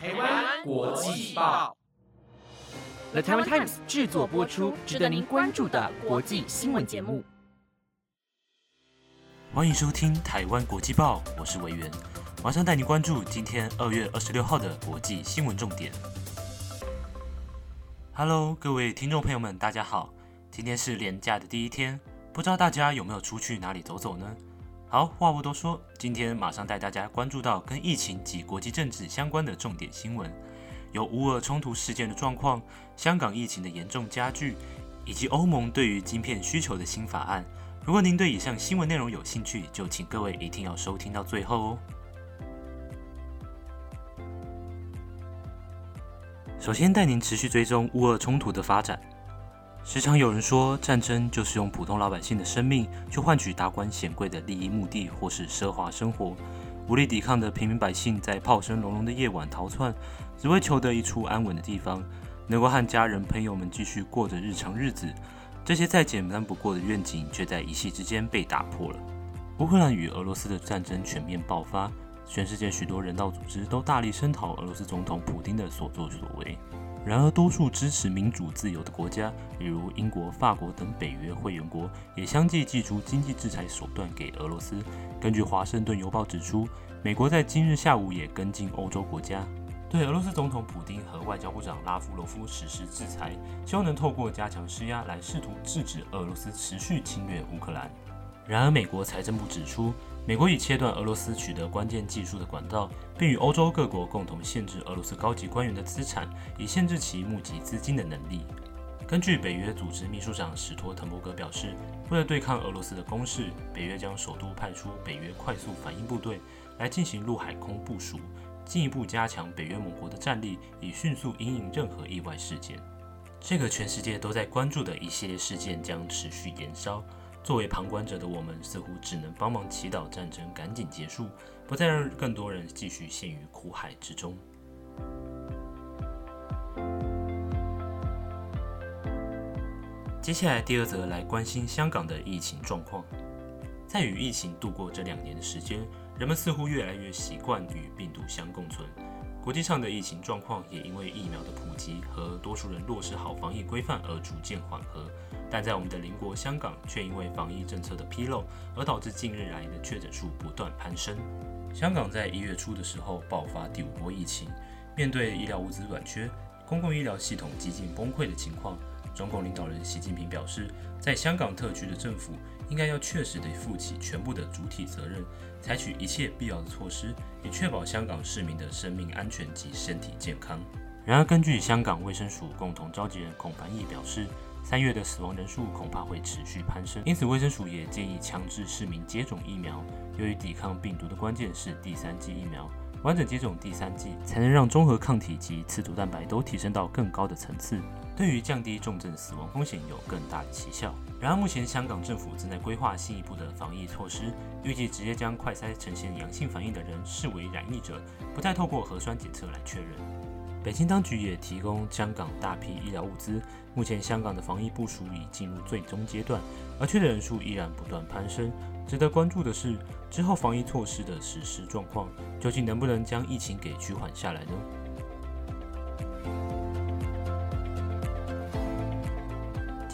台湾国际报，The Taiwan Times 制作播出，值得您关注的国际新闻节目。欢迎收听台湾国际报，我是委员，马上带您关注今天二月二十六号的国际新闻重点。Hello，各位听众朋友们，大家好，今天是连假的第一天，不知道大家有没有出去哪里走走呢？好，话不多说，今天马上带大家关注到跟疫情及国际政治相关的重点新闻，有乌俄冲突事件的状况，香港疫情的严重加剧，以及欧盟对于晶片需求的新法案。如果您对以上新闻内容有兴趣，就请各位一定要收听到最后哦。首先带您持续追踪乌俄冲突的发展。时常有人说，战争就是用普通老百姓的生命去换取达官显贵的利益目的，或是奢华生活。无力抵抗的平民百姓在炮声隆隆的夜晚逃窜，只为求得一处安稳的地方，能够和家人朋友们继续过着日常日子。这些再简单不过的愿景，却在一夕之间被打破了。乌克兰与俄罗斯的战争全面爆发，全世界许多人道组织都大力声讨俄罗斯总统普京的所作所为。然而，多数支持民主自由的国家，比如英国、法国等北约会员国，也相继祭出经济制裁手段给俄罗斯。根据《华盛顿邮报》指出，美国在今日下午也跟进欧洲国家，对俄罗斯总统普京和外交部长拉夫罗夫实施制裁，希望能透过加强施压来试图制止俄罗斯持续侵略乌克兰。然而，美国财政部指出，美国已切断俄罗斯取得关键技术的管道，并与欧洲各国共同限制俄罗斯高级官员的资产，以限制其募集资金的能力。根据北约组织秘书长史托滕伯格表示，为了对抗俄罗斯的攻势，北约将首度派出北约快速反应部队来进行陆海空部署，进一步加强北约盟国的战力，以迅速应应任何意外事件。这个全世界都在关注的一系列事件将持续延烧。作为旁观者的我们，似乎只能帮忙祈祷战争赶紧结束，不再让更多人继续陷于苦海之中。接下来第二则来关心香港的疫情状况。在与疫情度过这两年的时间，人们似乎越来越习惯与病毒相共存。国际上的疫情状况也因为疫苗的普及和多数人落实好防疫规范而逐渐缓和。但在我们的邻国香港，却因为防疫政策的纰漏，而导致近日来的确诊数不断攀升。香港在一月初的时候爆发第五波疫情，面对医疗物资短缺、公共医疗系统几近崩溃的情况，中共领导人习近平表示，在香港特区的政府应该要确实地负起全部的主体责任，采取一切必要的措施，以确保香港市民的生命安全及身体健康。然而，根据香港卫生署共同召集人孔繁毅表示，三月的死亡人数恐怕会持续攀升，因此卫生署也建议强制市民接种疫苗。由于抵抗病毒的关键是第三剂疫苗，完整接种第三剂才能让综合抗体及刺突蛋白都提升到更高的层次，对于降低重症死亡风险有更大的奇效。然而，目前香港政府正在规划进一步的防疫措施，预计直接将快筛呈现阳性反应的人视为染疫者，不再透过核酸检测来确认。北京当局也提供香港大批医疗物资。目前，香港的防疫部署已进入最终阶段，而确诊人数依然不断攀升。值得关注的是，之后防疫措施的实施状况，究竟能不能将疫情给趋缓下来呢？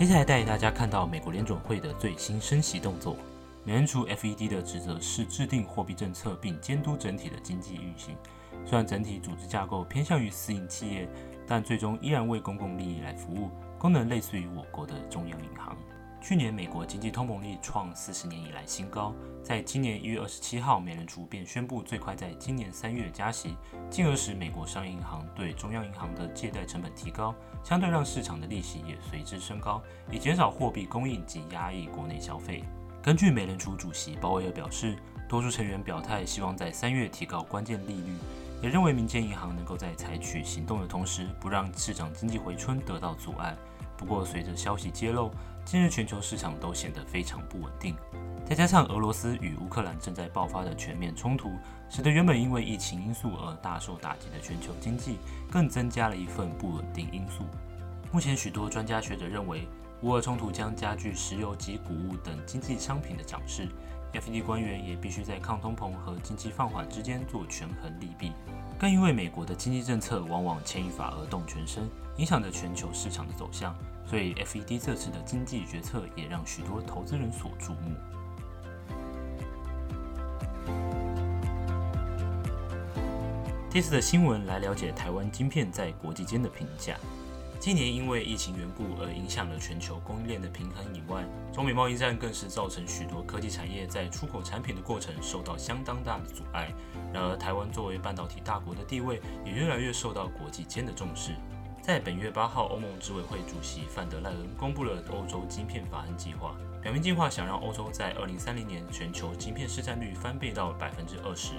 接下来带大家看到美国联准会的最新升息动作。美联储 FED 的职责是制定货币政策，并监督整体的经济运行。虽然整体组织架构偏向于私营企业，但最终依然为公共利益来服务，功能类似于我国的中央银行。去年美国经济通膨率创四十年以来新高，在今年一月二十七号，美联储便宣布最快在今年三月加息，进而使美国商业银行对中央银行的借贷成本提高，相对让市场的利息也随之升高，以减少货币供应及压抑国内消费。根据美联储主席鲍威尔表示，多数成员表态希望在三月提高关键利率。也认为民间银行能够在采取行动的同时，不让市场经济回春得到阻碍。不过，随着消息揭露，近日全球市场都显得非常不稳定。再加上俄罗斯与乌克兰正在爆发的全面冲突，使得原本因为疫情因素而大受打击的全球经济，更增加了一份不稳定因素。目前，许多专家学者认为，乌俄冲突将加剧石油及谷物等经济商品的涨势。FED 官员也必须在抗通膨和经济放缓之间做权衡利弊。更因为美国的经济政策往往牵一发而动全身，影响着全球市场的走向，所以 FED 这次的经济决策也让许多投资人所注目。这次的新闻来了解台湾晶片在国际间的评价。今年因为疫情缘故而影响了全球供应链的平衡以外，中美贸易战更是造成许多科技产业在出口产品的过程受到相当大的阻碍。然而，台湾作为半导体大国的地位也越来越受到国际间的重视。在本月八号，欧盟执委会主席范德赖恩公布了欧洲晶片法案计划，表明计划想让欧洲在二零三零年全球晶片市占率翻倍到百分之二十。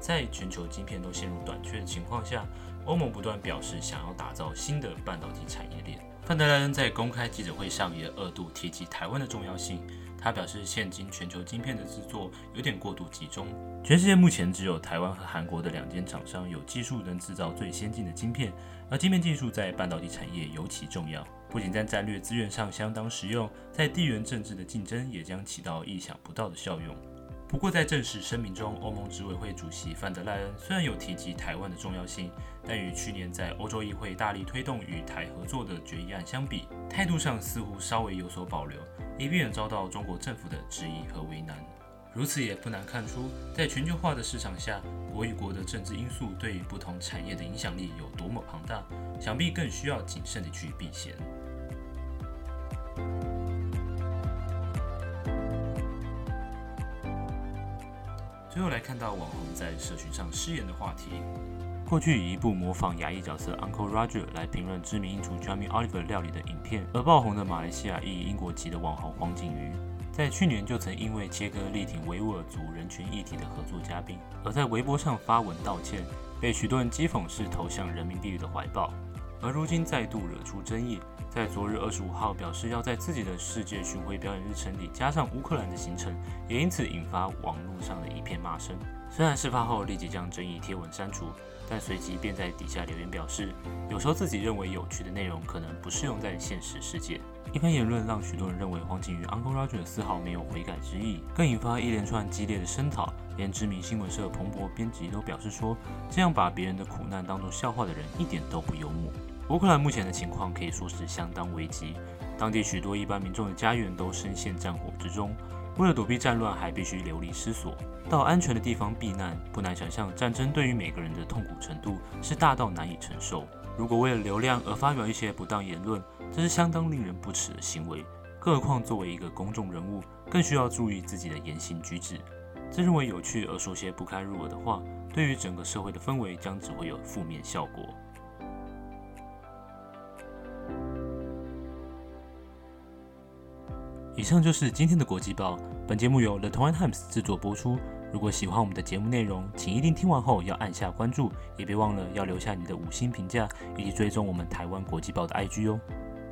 在全球晶片都陷入短缺的情况下，欧盟不断表示想要打造新的半导体产业链。范德莱恩在公开记者会上也二度提及台湾的重要性。他表示，现今全球晶片的制作有点过度集中，全世界目前只有台湾和韩国的两间厂商有技术能制造最先进的晶片，而晶片技术在半导体产业尤其重要，不仅在战略资源上相当实用，在地缘政治的竞争也将起到意想不到的效用。不过，在正式声明中，欧盟执委会主席范德赖恩虽然有提及台湾的重要性，但与去年在欧洲议会大力推动与台合作的决议案相比，态度上似乎稍微有所保留，以避免遭到中国政府的质疑和为难。如此也不难看出，在全球化的市场下，国与国的政治因素对于不同产业的影响力有多么庞大，想必更需要谨慎地去避嫌。最后来看到网红在社群上失言的话题。过去以一部模仿牙医角色 Uncle Roger 来评论知名英厨 Jamie Oliver 料理的影片而爆红的马来西亚裔英国籍的网红黄景瑜，在去年就曾因为切割力挺维吾尔族人权议题的合作嘉宾，而在微博上发文道歉，被许多人讥讽是投向人民币的怀抱。而如今再度惹出争议，在昨日二十五号表示要在自己的世界巡回表演日程里加上乌克兰的行程，也因此引发网络上的一片骂声。虽然事发后立即将争议贴文删除，但随即便在底下留言表示，有时候自己认为有趣的内容可能不适用在现实世界。一番言论让许多人认为黄景瑜 Uncle Roger 丝毫没有悔改之意，更引发一连串激烈的声讨。连知名新闻社彭博编辑都表示说，这样把别人的苦难当作笑话的人一点都不幽默。乌克兰目前的情况可以说是相当危急，当地许多一般民众的家园都深陷战火之中，为了躲避战乱，还必须流离失所，到安全的地方避难。不难想象，战争对于每个人的痛苦程度是大到难以承受。如果为了流量而发表一些不当言论，这是相当令人不齿的行为。更何况作为一个公众人物，更需要注意自己的言行举止。自认为有趣而说些不堪入耳的话，对于整个社会的氛围将只会有负面效果。以上就是今天的国际报。本节目由 The Taiwan Times 制作播出。如果喜欢我们的节目内容，请一定听完后要按下关注，也别忘了要留下你的五星评价，以及追踪我们台湾国际报的 IG 哦。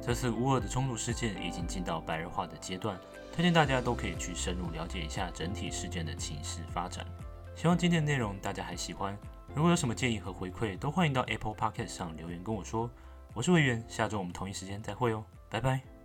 这次乌尔的冲突事件已经进到白热化的阶段，推荐大家都可以去深入了解一下整体事件的情势发展。希望今天的内容大家还喜欢。如果有什么建议和回馈，都欢迎到 Apple Podcast 上留言跟我说。我是魏源，下周我们同一时间再会哦，拜拜。